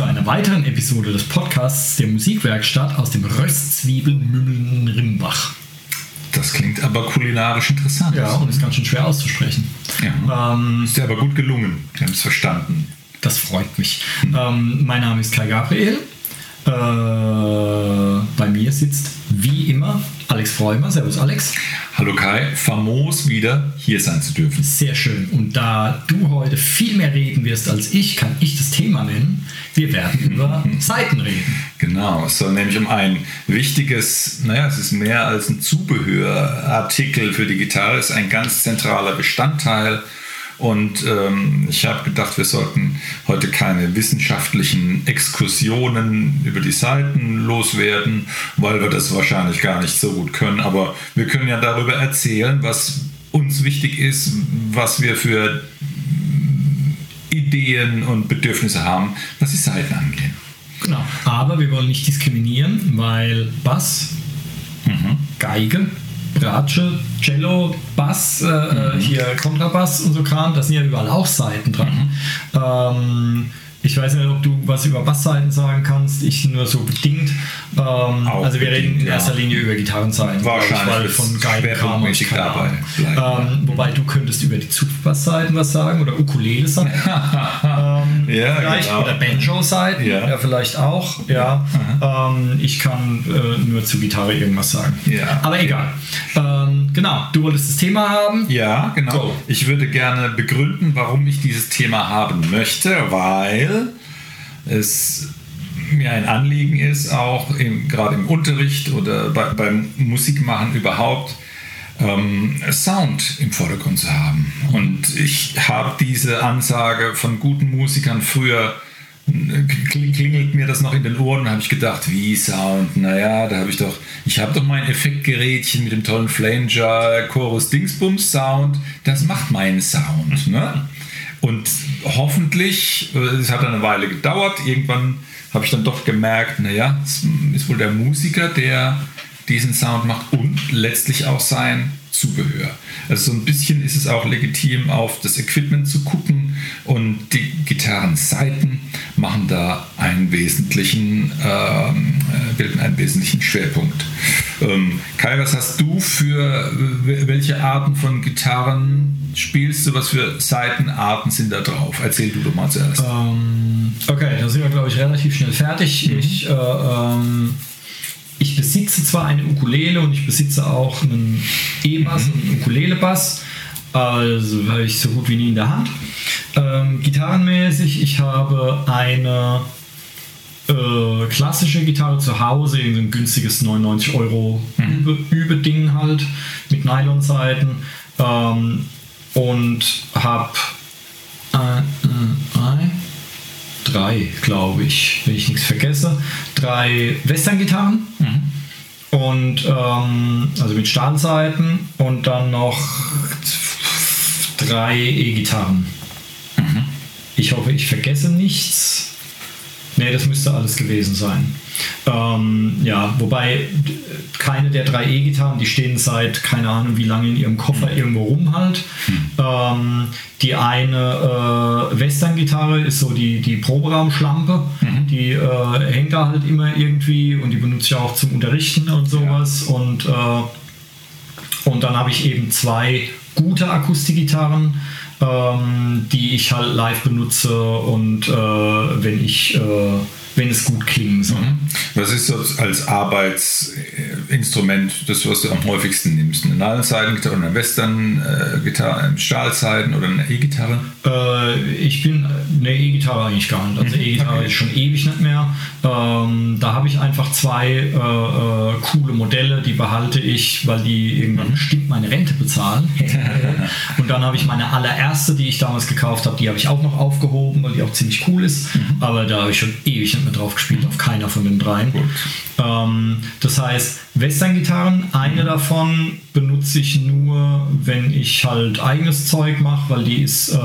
zu einer weiteren Episode des Podcasts der Musikwerkstatt aus dem Röstzwiebeln Rimbach. Das klingt aber kulinarisch interessant. Ja, und ist ganz schön schwer auszusprechen. Ja. Ähm, ist dir aber gut gelungen. Wir haben es verstanden. Das freut mich. Mhm. Ähm, mein Name ist Kai Gabriel. Äh, bei mir sitzt wie immer Alex Freumer. Servus, Alex. Hallo Kai, famos wieder hier sein zu dürfen. Sehr schön. Und da du heute viel mehr reden wirst als ich, kann ich das Thema nennen. Wir werden über Seiten reden. Genau, es soll nämlich um ein wichtiges, naja, es ist mehr als ein Zubehörartikel für die Gitarre, es ist ein ganz zentraler Bestandteil und ähm, ich habe gedacht, wir sollten heute keine wissenschaftlichen Exkursionen über die Seiten loswerden, weil wir das wahrscheinlich gar nicht so gut können. Aber wir können ja darüber erzählen, was uns wichtig ist, was wir für Ideen und Bedürfnisse haben, was die Seiten angeht. Genau. Aber wir wollen nicht diskriminieren, weil Bass, mhm. Geige, Bratsche, Cello, Bass, äh, äh, mhm. hier Kontrabass und so Kram, da sind ja überall auch Seiten dran. Mhm. Ähm, ich weiß nicht, ob du was über Bassseiten sagen kannst. Ich nur so bedingt. Ähm, also wir bedingt, reden in erster ja. Linie über Gitarrenseiten. Wahrscheinlich. Weil von Geigen kam ich dabei. Ähm, wobei du könntest über die Zupfbassseiten was sagen oder Ukulele-Seiten. ähm, ja, vielleicht. Genau. Oder Banjo-Seiten. Ja. ja. vielleicht auch. Ja. Ähm, ich kann äh, nur zu Gitarre irgendwas sagen. Ja. Aber egal. Ähm, genau. Du wolltest das Thema haben. Ja, genau. Go. Ich würde gerne begründen, warum ich dieses Thema haben möchte, weil es mir ein Anliegen ist, auch im, gerade im Unterricht oder bei, beim Musikmachen überhaupt, ähm, Sound im Vordergrund zu haben. Und ich habe diese Ansage von guten Musikern früher klingelt mir das noch in den Ohren, habe ich gedacht, wie Sound? Naja, da habe ich doch, ich habe doch mein Effektgerätchen mit dem tollen Flanger Chorus Dingsbums Sound, das macht meinen Sound. Ne? Und hoffentlich, es hat eine Weile gedauert, irgendwann habe ich dann doch gemerkt, naja, es ist wohl der Musiker, der diesen Sound macht und letztlich auch sein Zubehör. Also so ein bisschen ist es auch legitim, auf das Equipment zu gucken und die Gitarrenseiten machen da einen wesentlichen, ähm, äh, bilden einen wesentlichen Schwerpunkt. Ähm, Kai, was hast du für welche Arten von Gitarren spielst du? Was für Seitenarten sind da drauf? Erzähl du doch mal zuerst. Ähm, okay, da sind wir, glaube ich, relativ schnell fertig. Mhm. Ich äh, ähm, ich besitze zwar eine Ukulele und ich besitze auch einen E-Bass mhm. und einen Ukulele-Bass, also habe ich so gut wie nie in der Hand. Ähm, gitarrenmäßig, ich habe eine äh, klassische Gitarre zu Hause, ein günstiges 99 Euro mhm. Übeding halt mit Nylonseiten ähm, und habe äh, äh, drei, glaube ich, wenn ich nichts vergesse, drei Western-Gitarren. Mhm. Und ähm, also mit Stahlseiten und dann noch drei E-Gitarren. Ich hoffe, ich vergesse nichts. Ne, das müsste alles gewesen sein. Ähm, ja, wobei keine der drei E-Gitarren, die stehen seit keine Ahnung wie lange in ihrem Koffer mhm. irgendwo rum halt. Mhm. Ähm, die eine äh, Western-Gitarre ist so die, die Proberaumschlampe. Mhm. Die äh, hängt da halt immer irgendwie und die benutze ich auch zum Unterrichten und sowas. Ja. Und, äh, und dann habe ich eben zwei gute Akustikgitarren, ähm, die ich halt live benutze und äh, wenn ich äh, wenn es gut klingen soll. Was ist so als Arbeitsinstrument das, was du am häufigsten nimmst? Eine Nylon-Seitengitarre oder eine Western-Gitarre, eine Stahlseiten oder eine E-Gitarre? Äh, ich bin eine E-Gitarre eigentlich gar nicht. Also mhm. E-Gitarre okay. ist schon ewig nicht mehr. Ähm, da habe ich einfach zwei äh, äh, coole Modelle, die behalte ich, weil die irgendwann mhm. bestimmt meine Rente bezahlen. Und dann habe ich meine allererste, die ich damals gekauft habe, die habe ich auch noch aufgehoben, weil die auch ziemlich cool ist. Mhm. Aber da habe ich schon ewig nicht mehr drauf gespielt, auf keiner von den dreien. Ähm, das heißt, Western-Gitarren, eine davon benutze ich nur, wenn ich halt eigenes Zeug mache, weil die ist, äh,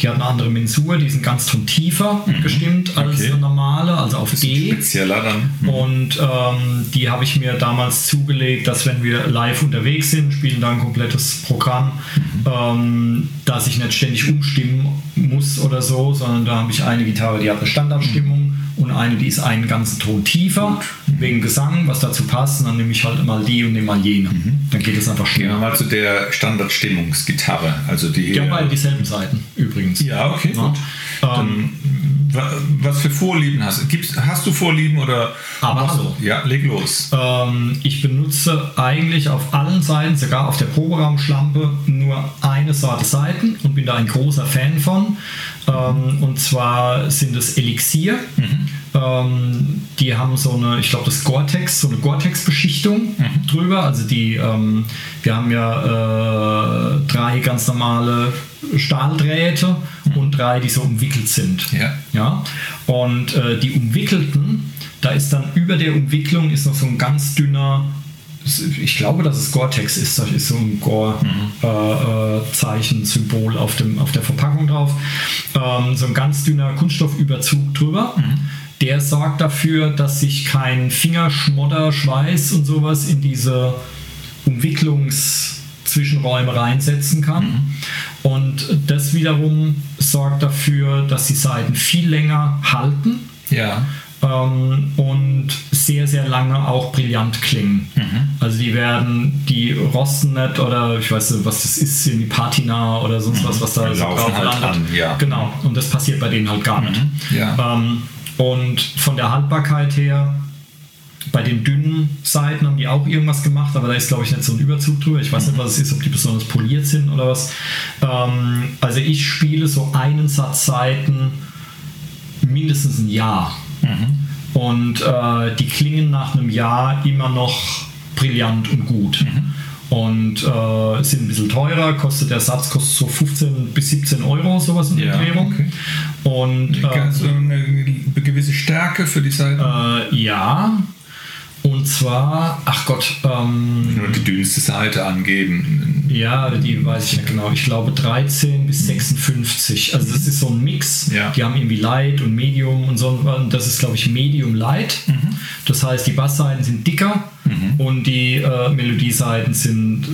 die hat eine andere Mensur, die sind ganz ton tiefer mhm. gestimmt als okay. eine normale, also auf D. Spezieller dann. Mhm. Und ähm, die habe ich mir damals zugelegt, dass wenn wir live unterwegs sind, spielen da ein komplettes Programm, mhm. ähm, dass ich nicht ständig umstimmen muss oder so, sondern da habe ich eine Gitarre, die hat eine Standardstimmung und eine, die ist einen ganzen Ton tiefer, wegen Gesang, was dazu passt. Und dann nehme ich halt mal die und nehme mal jene. Dann geht es einfach Gehen wir schneller. mal zu der Standardstimmungsgitarre. Also die Die haben beide dieselben Seiten übrigens. Ja, okay, Ja. gut. Was für Vorlieben hast Gibt's, Hast du Vorlieben oder? Aber machst hallo. du- Ja, leg los. Ähm, ich benutze eigentlich auf allen Seiten, sogar auf der Proberaumschlampe, nur eine Sorte Seiten und bin da ein großer Fan von. Ähm, und zwar sind es Elixier. Ähm, die haben so eine, ich glaube, das Gore-Tex, so eine Gore-Tex-Beschichtung drüber. Also die, ähm, wir haben ja äh, drei ganz normale Stahldrähte und drei, die so umwickelt sind. Ja. Ja, und äh, die umwickelten, da ist dann über der Umwicklung ist noch so ein ganz dünner, ich glaube, dass es Gore-Tex ist, da ist so ein Gore-Zeichen, Symbol auf, dem, auf der Verpackung drauf, ähm, so ein ganz dünner Kunststoffüberzug drüber. Der sorgt dafür, dass sich kein Fingerschmodder, Schweiß und sowas in diese Umwicklungszwischenräume reinsetzen kann. Und das wiederum sorgt dafür, dass die Seiten viel länger halten Ja. ähm, und sehr, sehr lange auch brillant klingen. Also die werden, die rosten nicht oder ich weiß nicht, was das ist, in die Patina oder sonst was, was da so drauf halt landet. an, ja. Genau, und das passiert bei denen halt gar nicht. Ja. Ähm, und von der Haltbarkeit her, bei den dünnen Seiten haben die auch irgendwas gemacht, aber da ist, glaube ich, nicht so ein Überzug drüber. Ich weiß nicht, was es ist, ob die besonders poliert sind oder was. Ähm, also ich spiele so einen Satz Seiten mindestens ein Jahr. Und äh, die klingen nach einem Jahr immer noch brillant und gut. Und äh, sind ein bisschen teurer, kostet der Satz kostet so 15 bis 17 Euro, sowas in der Ja, Drehung. okay. Und so eine gewisse Stärke für die Seite. äh, ja, und zwar, ach Gott, ähm, Nur die dünnste Seite angeben. ja, die weiß ich nicht genau. Ich glaube 13 bis 56. Also das ist so ein Mix. Ja. Die haben irgendwie Light und Medium und so. Und das ist, glaube ich, Medium Light. Das heißt, die Bassseiten sind dicker und die äh, Melodieseiten sind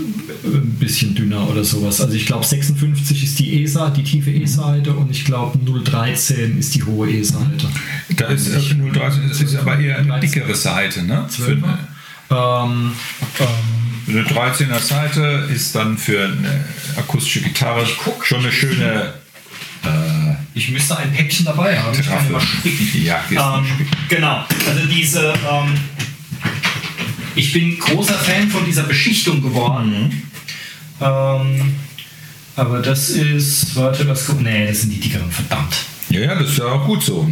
ein bisschen dünner oder sowas. Also ich glaube 56 ist die E-Seite, die tiefe E-Seite und ich glaube 013 ist die hohe E-Seite. Da ist äh, 0,13, das ist aber eher eine dickere Seite, ne? Für eine, Ähm, ähm, eine 13er Seite ist dann für eine akustische Gitarre guck. schon eine schöne. Äh, ich müsste ein Päckchen dabei haben. Ich kann mal spicken. Ja, Ähm, genau, also diese, ähm, ich bin großer Fan von dieser Beschichtung geworden. Ähm, aber das ist, warte, was guck, nee, das sind die dickeren, verdammt. ja, ja, das ist ja auch gut so.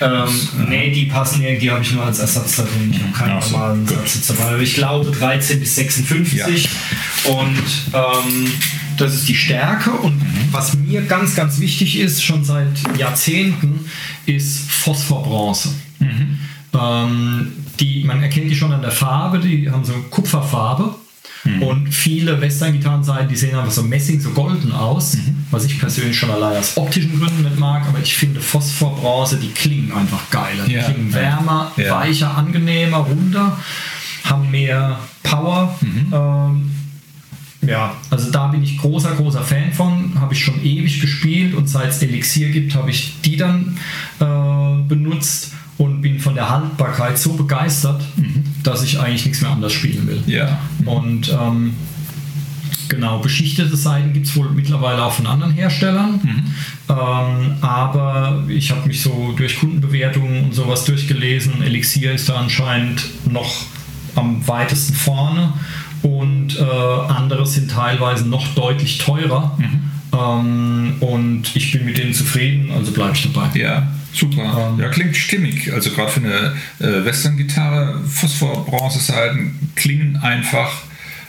Ähm, nee, die passen irgendwie, die habe ich nur als Ersatz da drin. Ich habe keinen so, normalen gut. Satz dabei. Aber ich glaube 13 bis 56. Und ähm, das ist die Stärke. Und was mir ganz, ganz wichtig ist, schon seit Jahrzehnten, ist Phosphorbronze. Ähm, die, man erkennt die schon an der Farbe, die haben so Kupferfarbe. Und viele Western-Gitarrenseiten, die sehen einfach so Messing, so golden aus, was ich persönlich schon allein aus optischen Gründen nicht mag, aber ich finde Phosphorbronze, die klingen einfach geiler. Die Ja. klingen wärmer, Ja. weicher, angenehmer, runder, haben mehr Power. Ähm, ja, also da bin ich großer, großer Fan von. Habe ich schon ewig gespielt und seit es Elixier gibt, habe ich die dann äh, benutzt und bin von der Haltbarkeit so begeistert, dass ich eigentlich nichts mehr anders spielen will. Ja. Und ähm, genau, beschichtete Seiten gibt es wohl mittlerweile auch von anderen Herstellern. Ähm, aber ich habe mich so durch Kundenbewertungen und sowas durchgelesen. Elixier ist da anscheinend noch am weitesten vorne und äh, andere sind teilweise noch deutlich teurer. Ähm, und ich bin mit denen zufrieden, also bleibe ich dabei. Ja, super. Ähm, ja, klingt stimmig. Also gerade für eine äh, Western-Gitarre, Phosphor-Bronze-Seiten klingen einfach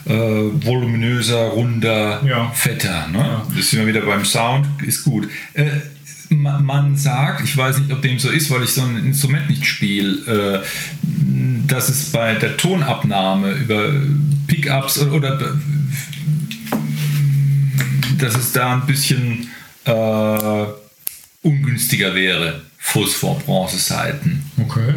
äh, voluminöser, runder, Ja. fetter. Ne? Ja. Das sind wir wieder beim Sound, ist gut. Äh, ma- man sagt, ich weiß nicht, ob dem so ist, weil ich so ein Instrument nicht spiele, äh, dass es bei der Tonabnahme über Pickups oder, oder dass es da ein bisschen äh, ungünstiger wäre, Phosphor-Bronze-Seiten. Okay.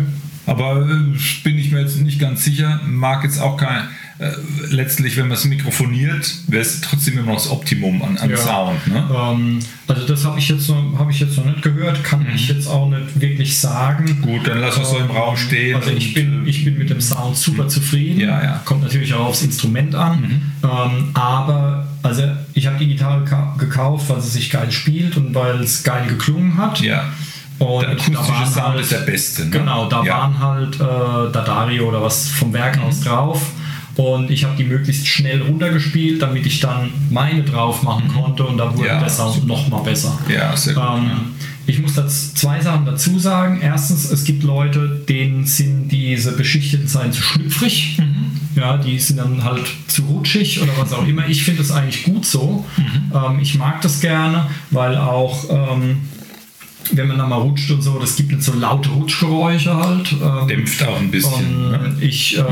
Aber äh, bin ich mir jetzt nicht ganz sicher. Mag jetzt auch kein, äh, letztlich, wenn man es mikrofoniert, wäre es trotzdem immer noch das Optimum an, an Ja. Sound. Ne? Ähm, also das habe ich, jetzt noch- hab ich jetzt noch nicht gehört, kann ich jetzt auch nicht wirklich sagen. Mhm. Gut, dann lass uns so im Raum stehen. Also ich bin, äh, ich bin mit dem Sound super zufrieden. Ja, ja. Kommt natürlich auch aufs Instrument an. Mhm. Ähm, aber also ich habe die Gitarre ka- gekauft, weil sie sich geil spielt und weil es geil geklungen hat. Ja. Und Der akustische da waren Sound halt- ist der beste. Ne? Genau, da ja. waren halt äh, Dadario oder was vom Werk Mhm. aus drauf. Und ich habe die möglichst schnell runtergespielt, damit ich dann meine drauf machen konnte und da wurde Mhm. Ja, der Sound noch mal besser. Ja, sehr gut. Ähm, ich muss das zwei Sachen dazu sagen. Erstens, es gibt Leute, denen sind diese beschichteten Seiten zu schlüpfrig. Ja, die sind dann halt zu rutschig oder was auch immer. Ich finde das eigentlich gut so. Ähm, ich mag das gerne, weil auch ähm, wenn man da mal rutscht und so, das gibt nicht so laute Rutschgeräusche halt. Ähm, Dämpft auch ein bisschen. Ne? ich, äh,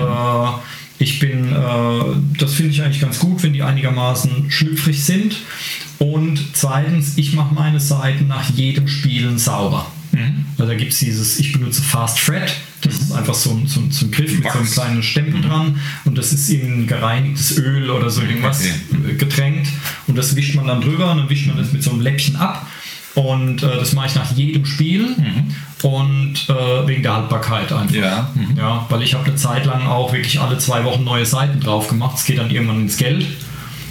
ich bin, äh, das finde ich eigentlich ganz gut, wenn die einigermaßen schlüpfrig sind. Und zweitens, ich mache meine Seiten nach jedem Spielen sauber. Mhm. Also da gibt es dieses, ich benutze Fast Fred, das ist einfach so ein, so, ein- so ein Griff mit so einem kleinen Stempel dran und das ist in gereinigtes Öl oder so irgendwas Okay. getränkt und das wischt man dann drüber und dann wischt man das mit so einem Läppchen ab und äh, das mache ich nach jedem Spiel und äh, wegen der Haltbarkeit einfach. Ja. Mhm. Ja, weil ich habe eine Zeit lang auch wirklich alle zwei Wochen neue Seiten drauf gemacht. Es geht dann irgendwann ins Geld.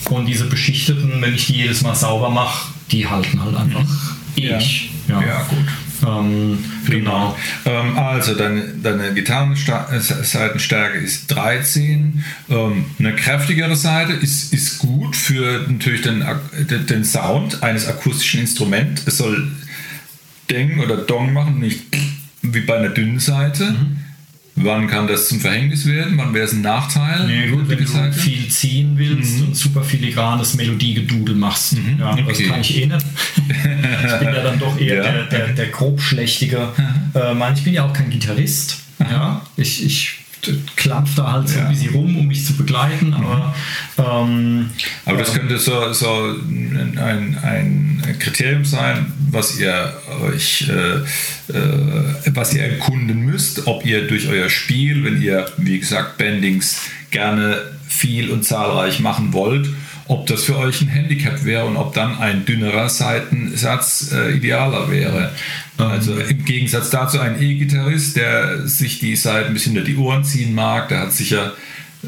Und diese beschichteten, wenn ich die jedes Mal sauber mache, die halten halt einfach ewig. Ja, Ja, gut. Ähm, genau. Ähm, also deine, deine Gitarrenseitenstärke ist 13. Ähm, eine kräftigere Seite ist, ist gut für natürlich den, den Sound eines akustischen Instruments. Es soll Deng oder Dong machen, nicht wie bei einer dünnen Seite. Mhm. Wann kann das zum Verhängnis werden? Wann wäre es ein Nachteil? Nee, gut, wenn du viel ziehen willst und super filigranes Melodiegedudel machst. Ja, Das okay. kann ich eh nicht. ich bin ja dann doch eher Ja. der, der, der grobschlächtige. Äh, ich bin ja auch kein Gitarrist. Ja, ich, ich klampf da halt so ein bisschen rum, um mich zu begleiten, aber ähm, Aber das könnte so, so ein, ein Kriterium sein, was ihr euch, äh, äh, was ihr erkunden müsst, ob ihr durch euer Spiel, wenn ihr, wie gesagt, Bendings gerne viel und zahlreich machen wollt, ob das für euch ein Handicap wäre und ob dann ein dünnerer Seitensatz äh, idealer wäre. Also im Gegensatz dazu ein E-Gitarrist, der sich die Seiten bis hinter die Ohren ziehen mag, der hat sicher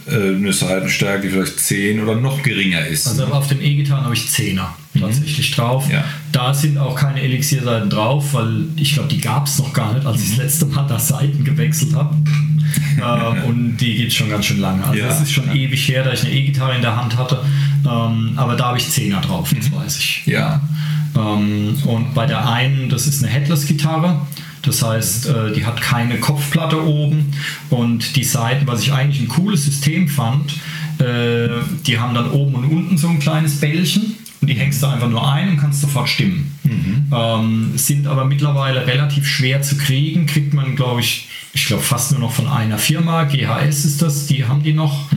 äh, eine Seitenstärke, die vielleicht 10 oder noch geringer ist. Also auf den E-Gitarren habe ich 10er tatsächlich drauf. Ja. Da sind auch keine Elixierseiten drauf, weil ich glaube, die gab es noch gar nicht, als ich das letzte Mal da Seiten gewechselt habe. ähm, und die es schon ganz schön lange. Also Ja. es ist schon ewig her, da ich eine E-Gitarre in der Hand hatte. Ähm, aber da habe ich 10er drauf, das weiß ich. ja. Ähm, und bei der einen, das ist eine Headless-Gitarre. Das heißt, äh, die hat keine Kopfplatte oben und die Seiten, was ich eigentlich ein cooles System fand, äh, die haben dann oben und unten so ein kleines Bällchen und die hängst du einfach nur ein und kannst sofort stimmen. Ähm, sind aber mittlerweile relativ schwer zu kriegen, kriegt man, glaube ich, ich glaube fast nur noch von einer Firma, GHS ist das, die haben die noch,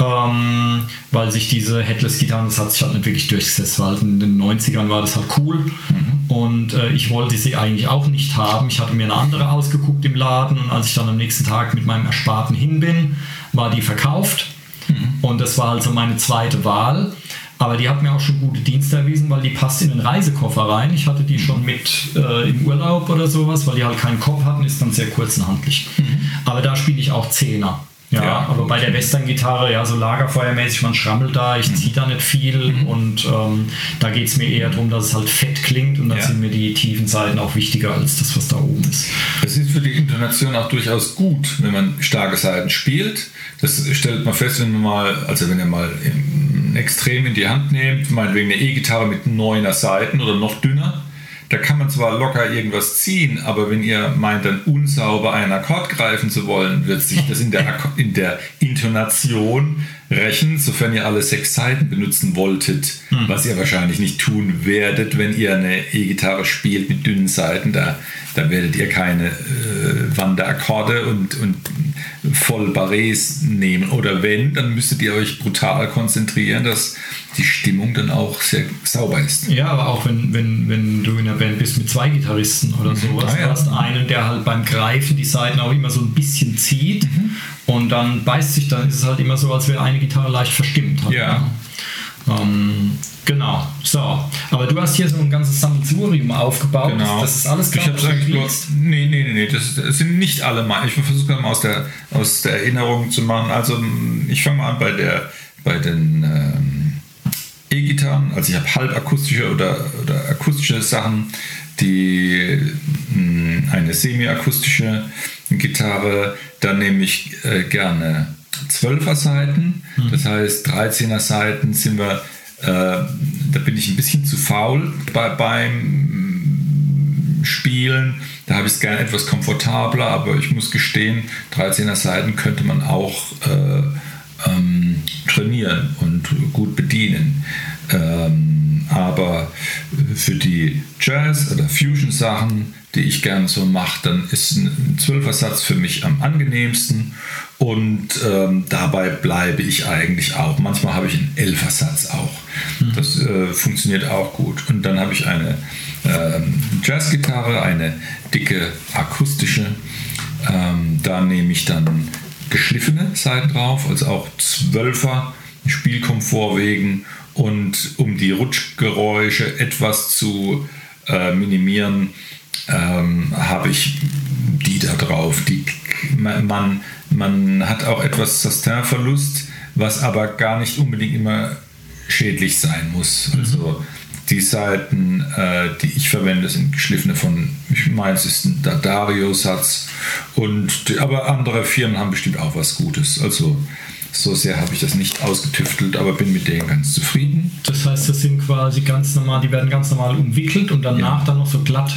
ähm, weil sich diese Headless-Gitarren, das hat sich halt nicht wirklich durchgesetzt, weil in den 90ern war das halt cool und äh, ich wollte sie eigentlich auch nicht haben. Ich hatte mir eine andere ausgeguckt im Laden und als ich dann am nächsten Tag mit meinem Ersparten hin bin, war die verkauft und das war also meine zweite Wahl. Aber die hat mir auch schon gute Dienste erwiesen, weil die passt in den Reisekoffer rein. Ich hatte die schon mit äh, im Urlaub oder sowas, weil die halt keinen Kopf hatten, ist dann sehr kurzenhandlich. Aber da spiele ich auch Zehner. Ja, Ja, aber bei der Western-Gitarre, ja, so lagerfeuermäßig, man schrammelt da, ich ziehe da nicht viel und ähm, da geht es mir eher darum, dass es halt fett klingt und dann Ja. sind mir die tiefen Seiten auch wichtiger als das, was da oben ist. Es ist für die Intonation auch durchaus gut, wenn man starke Seiten spielt. Das stellt man fest, wenn man mal, also wenn ihr mal ein Extrem in die Hand nehmt, meinetwegen eine E-Gitarre mit neuner Seiten oder noch dünner, da kann man zwar locker irgendwas ziehen, aber wenn ihr meint, dann unsauber einen Akkord greifen zu wollen, wird sich das in der, in der Intonation rächen, sofern ihr alle sechs Seiten benutzen wolltet, was ihr wahrscheinlich nicht tun werdet, wenn ihr eine E-Gitarre spielt mit dünnen Seiten. Da, da werdet ihr keine äh, Wanderakkorde und, und voll Barrés nehmen. Oder wenn, dann müsstet ihr euch brutal konzentrieren, dass die Stimmung dann auch sehr sauber ist. Ja, aber auch wenn, wenn, wenn du in einer Band bist mit zwei Gitarristen oder sowas, Ah, ja. du hast einen, der halt beim Greifen die Seiten auch immer so ein bisschen zieht Mhm. und dann beißt sich, dann ist es halt immer so, als wäre eine Gitarre leicht verstimmt. Halt, Ja. Ähm, genau, so. Aber du hast hier so ein ganzes Sammelsurium aufgebaut. Genau. Das ist alles ich habe eigentlich released. nee, nee, nee, nee, das, das sind nicht alle meine. Ich versuche mal aus der, aus der Erinnerung zu machen. Also m, ich fange mal an bei der, bei den ähm, E-Gitarren. Also ich habe halbakustische oder, oder akustische Sachen, die mh, eine semi-akustische Gitarre. Dann nehme ich äh, gerne 12er Seiten, das heißt 13er Seiten sind wir, äh, da bin ich ein bisschen zu faul bei, beim Spielen. Da habe ich es gerne etwas komfortabler, aber ich muss gestehen, 13er Seiten könnte man auch äh, ähm, trainieren und gut bedienen. Ähm, aber für die Jazz- oder Fusion-Sachen, die ich gerne so mache, dann ist ein 12er Satz für mich am angenehmsten und ähm, dabei bleibe ich eigentlich auch. Manchmal habe ich einen 11er Satz auch. Das äh, funktioniert auch gut. Und dann habe ich eine ähm, Jazzgitarre, eine dicke akustische. Ähm, da nehme ich dann geschliffene Seiten drauf, also auch 12er Spielkomfort wegen und um die Rutschgeräusche etwas zu äh, minimieren, ähm, habe ich die da drauf. Die, man, man, hat auch etwas Sustain-Verlust, was aber gar nicht unbedingt immer schädlich sein muss. Also die Seiten, äh, die ich verwende, sind geschliffene von, ich meine, es ist ein. Und die, aber andere Firmen haben bestimmt auch was Gutes. Also so sehr habe ich das nicht ausgetüftelt, aber bin mit denen ganz zufrieden. Das heißt, das sind quasi ganz normal, die werden ganz normal umwickelt und danach dann noch so glatt.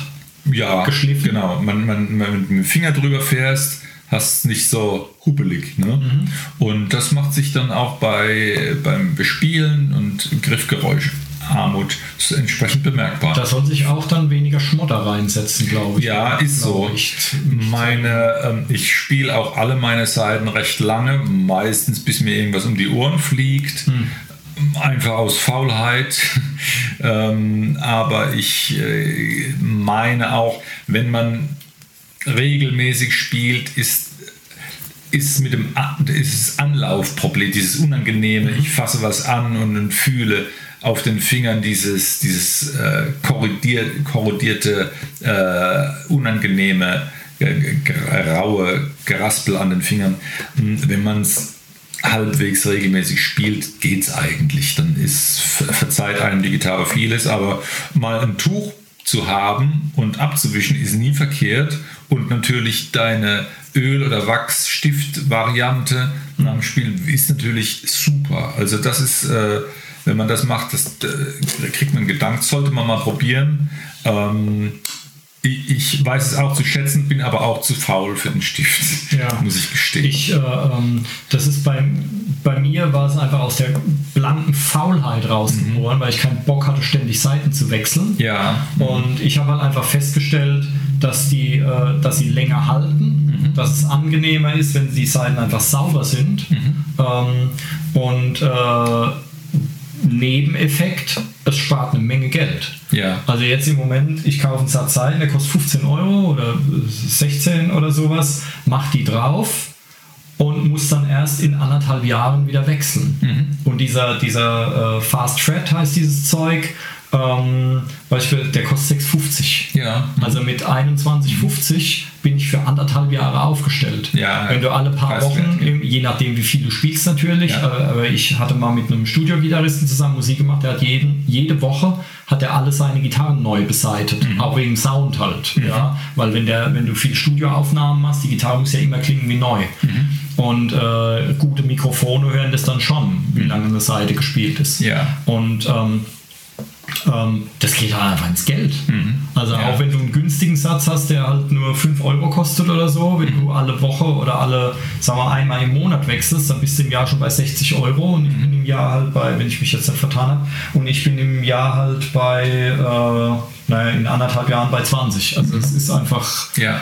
Ja, Geschliffen. genau. Man, man, man, wenn du mit dem Finger drüber fährst, hast es nicht so huppelig. Ne? Mhm. Und das macht sich dann auch bei, beim Bespielen und Griffgeräusch Armut entsprechend bemerkbar. Da soll sich auch dann weniger Schmotter reinsetzen, glaube ich. Ja, ist so. Ich. Meine, ähm, ich spiele auch alle meine Seiten recht lange, meistens bis mir irgendwas um die Ohren fliegt. Einfach aus Faulheit. ähm, aber ich äh, meine auch, wenn man regelmäßig spielt, ist ist mit dem ist Anlaufproblem, dieses Unangenehme, ich fasse was an und, fühle auf den Fingern dieses, dieses äh, korrodiert, korrodierte, äh, unangenehme, äh, raue Geraspel an den Fingern. Hm, Wenn man es halbwegs regelmäßig spielt, geht es eigentlich. Dann ist, ver- verzeiht einem die Gitarre vieles, aber mal ein Tuch zu haben und abzuwischen ist nie verkehrt und natürlich deine Öl- oder Wachsstift-Variante dem Spiel ist natürlich super. Also das ist, äh, wenn man das macht, das äh, kriegt man Gedanken, sollte man mal probieren. Ähm, ich, ich weiß es auch zu schätzen, bin aber auch zu faul für den Stift, Ja. muss ich gestehen. Ich, äh, ähm, das ist bei, bei mir war es einfach aus der blanken Faulheit rausgeboren, weil ich keinen Bock hatte, ständig Seiten zu wechseln. ja, Und ich habe halt einfach festgestellt, dass, die, äh, dass sie länger halten, dass es angenehmer ist, wenn die Seiten einfach sauber sind. Ähm, und äh, Nebeneffekt, es spart eine Menge Geld. ja. Also jetzt im Moment, ich kaufe einen Satz Seiten, der kostet 15 Euro oder 16 oder sowas, mach die drauf und muss dann erst in anderthalb Jahren wieder wechseln. Und dieser, dieser äh, Fast Thread heißt dieses Zeug, ähm, Beispiel, der kostet 6,50. Ja. Also mit 21,50 bin ich für anderthalb Jahre aufgestellt. Ja, Wenn du alle paar Wochen, im- je nachdem wie viel du spielst natürlich, Ja. aber, aber ich hatte mal mit einem Studiogitarristen zusammen Musik gemacht, der hat jeden, jede Woche hat er alle seine Gitarren neu beseitet, Mhm. auch wegen Sound halt, ja, weil wenn der, wenn du viel Studioaufnahmen machst, die Gitarre muss ja immer klingen wie neu Mhm. und äh, gute Mikrofone hören das dann schon, wie lange eine Seite gespielt ist Mhm. Ja. und ähm, ähm, das geht halt einfach ins Geld. Also Mhm. Ja. auch wenn du einen günstigen Satz hast, der halt nur 5 Euro kostet oder so, wenn du alle Woche oder alle, sagen wir einmal im Monat wechselst, dann bist du im Jahr schon bei 60 Euro und ich bin im Jahr halt bei, wenn ich mich jetzt nicht vertan habe, und ich bin im Jahr halt bei, äh, naja, in anderthalb Jahren bei 20. Also es ist einfach, ja.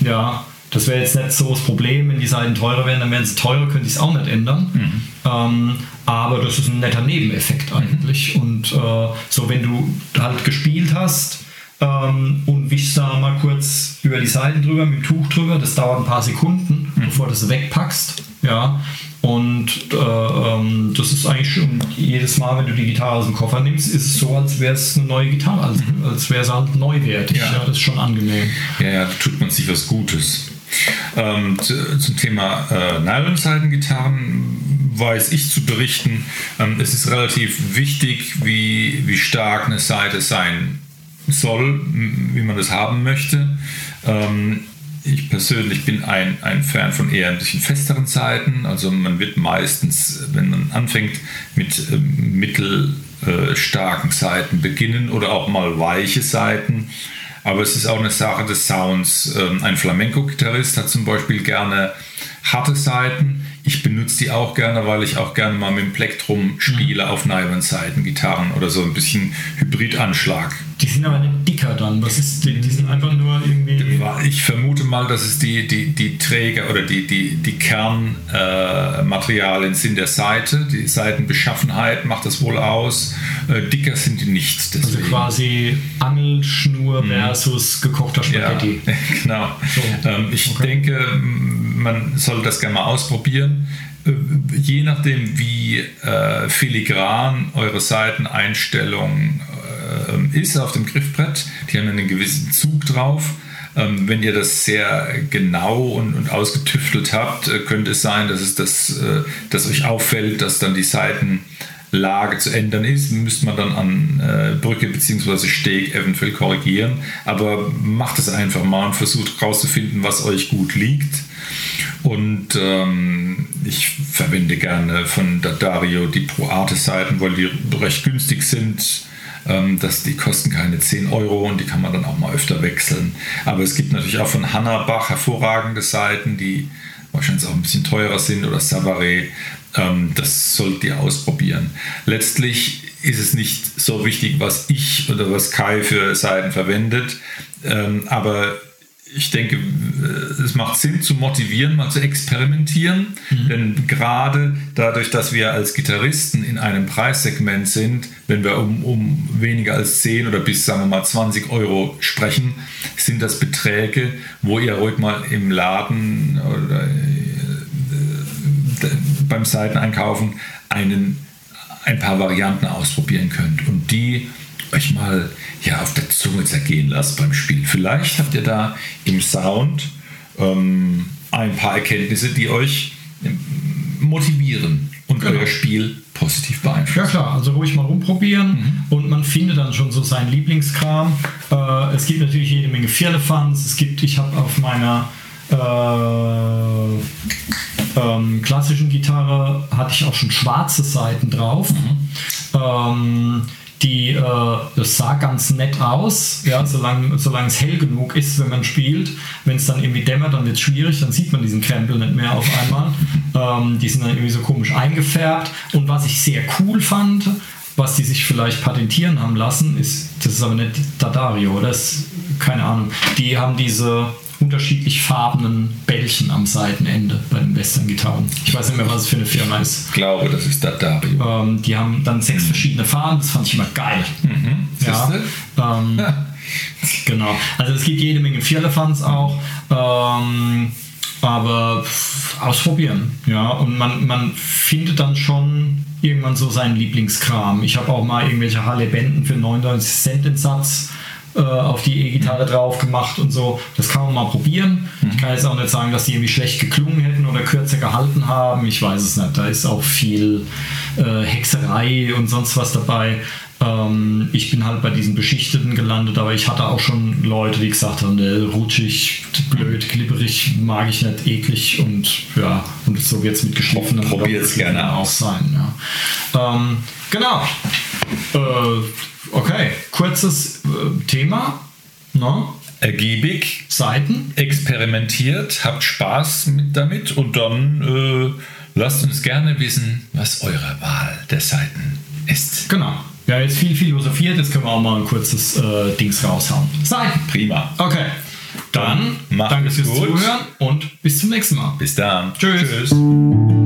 ja, Das wäre jetzt nicht so das Problem, wenn die Seiten teurer wären, dann wären sie teurer, könnte ich es auch nicht ändern. Mhm. Ähm, aber das ist ein netter Nebeneffekt eigentlich. Und äh, so, wenn du halt gespielt hast ähm, und wischst da mal kurz über die Seiten drüber, mit dem Tuch drüber, das dauert ein paar Sekunden, bevor du sie wegpackst. Ja. Und äh, ähm, das ist eigentlich schon jedes Mal, wenn du die Gitarre aus dem Koffer nimmst, ist es so, als wäre es eine neue Gitarre, als, als wäre es halt neuwertig. Ja. Ja. das ist schon angenehm. Ja, ja, da tut man sich was Gutes. Ähm, zu, zum Thema äh, Nylon-Seitengitarren weiß ich zu berichten, ähm, es ist relativ wichtig, wie, wie stark eine Seite sein soll, wie man das haben möchte. Ähm, ich persönlich bin ein, ein Fan von eher ein bisschen festeren Seiten. Also man wird meistens, wenn man anfängt, mit ähm, mittelstarken Seiten beginnen oder auch mal weiche Seiten. Aber es ist auch eine Sache des Sounds. Ähm, Ein Flamenco-Gitarrist hat zum Beispiel gerne harte Seiten. Ich benutze die auch gerne, weil ich auch gerne mal mit dem Plektrum spiele auf Nylon-Seiten-Gitarren oder so ein bisschen Hybridanschlag. Die sind aber nicht dicker dann. Was ist, die, die sind einfach nur irgendwie. Ich vermute mal, dass es die, die, die Träger oder die, die, die Kernmaterialien äh, sind der Seite. Die Seitenbeschaffenheit macht das wohl aus. Äh, dicker sind die nicht. Also Deswegen. quasi Angelschnur versus gekochter Mhm. Ja, Spaghetti. genau. So. Ähm, ich Okay. denke, man soll das gerne mal ausprobieren. Äh, Je nachdem, wie äh, filigran eure Seiteneinstellung ist auf dem Griffbrett, die haben einen gewissen Zug drauf. Ähm, wenn ihr das sehr genau und, und ausgetüftelt habt, äh, könnte es sein, dass, es das, äh, dass euch auffällt, dass dann die Seitenlage zu ändern ist. Müsste man dann an äh, Brücke bzw. Steg eventuell korrigieren. Aber macht es einfach mal und versucht herauszufinden, was euch gut liegt. Und ähm, ich verwende gerne von Dario die Pro Arte Seiten, weil die recht günstig sind. Ähm, das, die kosten keine 10 Euro und die kann man dann auch mal öfter wechseln. Aber es gibt natürlich auch von Hannabach hervorragende Seiten, die wahrscheinlich auch ein bisschen teurer sind oder Savare. Ähm, das solltet ihr ausprobieren. Letztlich ist es nicht so wichtig, was ich oder was Kai für Seiten verwendet, ähm, aber ich denke, es macht Sinn zu motivieren, mal zu experimentieren, denn gerade dadurch, dass wir als Gitarristen in einem Preissegment sind, wenn wir um, um weniger als 10 oder bis, sagen wir mal, 20 Euro sprechen, sind das Beträge, wo ihr ruhig mal im Laden oder äh, beim Seiteneinkaufen einen, ein paar Varianten ausprobieren könnt. Und die euch mal ja, auf der Zunge zergehen lasst beim Spielen. Vielleicht habt ihr da im Sound ähm, ein paar Erkenntnisse, die euch ähm, motivieren und Genau. euer Spiel positiv beeinflussen. Ja klar, also ruhig mal rumprobieren und man findet dann schon so seinen Lieblingskram. Äh, es gibt natürlich jede Menge Firlefanz. Es gibt, ich habe auf meiner äh, ähm, klassischen Gitarre hatte ich auch schon schwarze Seiten drauf. Ähm, die, äh, das sah ganz nett aus, ja, solange, solange es hell genug ist, wenn man spielt. Wenn es dann irgendwie dämmert, dann wird es schwierig, dann sieht man diesen Krempel nicht mehr auf einmal. Ähm, die sind dann irgendwie so komisch eingefärbt. Und was ich sehr cool fand, was die sich vielleicht patentieren haben lassen, ist, das ist aber nicht Dadario, das keine Ahnung, die haben diese unterschiedlich farbenen Bällchen am Seitenende bei den Western-Gitarren. Ich weiß nicht mehr, was es für eine Firma ist. Ich glaube, das ist Dadario. Ähm, die haben dann sechs verschiedene Farben, das fand ich immer geil. Ja, Siehste? ähm, genau. Also es gibt jede Menge Vierlefanz auch. Ähm, aber ausprobieren. Ja, und man, man findet dann schon irgendwann so seinen Lieblingskram. Ich habe auch mal irgendwelche Halle-Bänden für 99 Cent den Satz äh, auf die E-Gitarre drauf gemacht und so. Das kann man mal probieren. Ich kann jetzt auch nicht sagen, dass die irgendwie schlecht geklungen hätten oder kürzer gehalten haben. Ich weiß es nicht. Da ist auch viel äh, Hexerei und sonst was dabei. Ähm, ich bin halt bei diesen Beschichteten gelandet, aber ich hatte auch schon Leute, die gesagt haben, ne, rutschig, blöd, glibberig, mag ich nicht, eklig und ja, und so wird es mit geschliffenen Probiert's Locken gerne auch aus. sein. Ja. Ähm, genau. Äh, okay, kurzes äh, Thema. Ne? Ergiebig, Seiten. experimentiert, habt Spaß mit damit und dann äh, lasst uns gerne wissen, was eure Wahl der Seiten ist. Genau. Ja, jetzt viel philosophiert, jetzt können wir auch mal ein kurzes äh, Dings raushauen. Seiten. Prima. Okay. Dann Macht danke es fürs gut. Zuhören und bis zum nächsten Mal. Bis dann. Tschüss. Tschüss.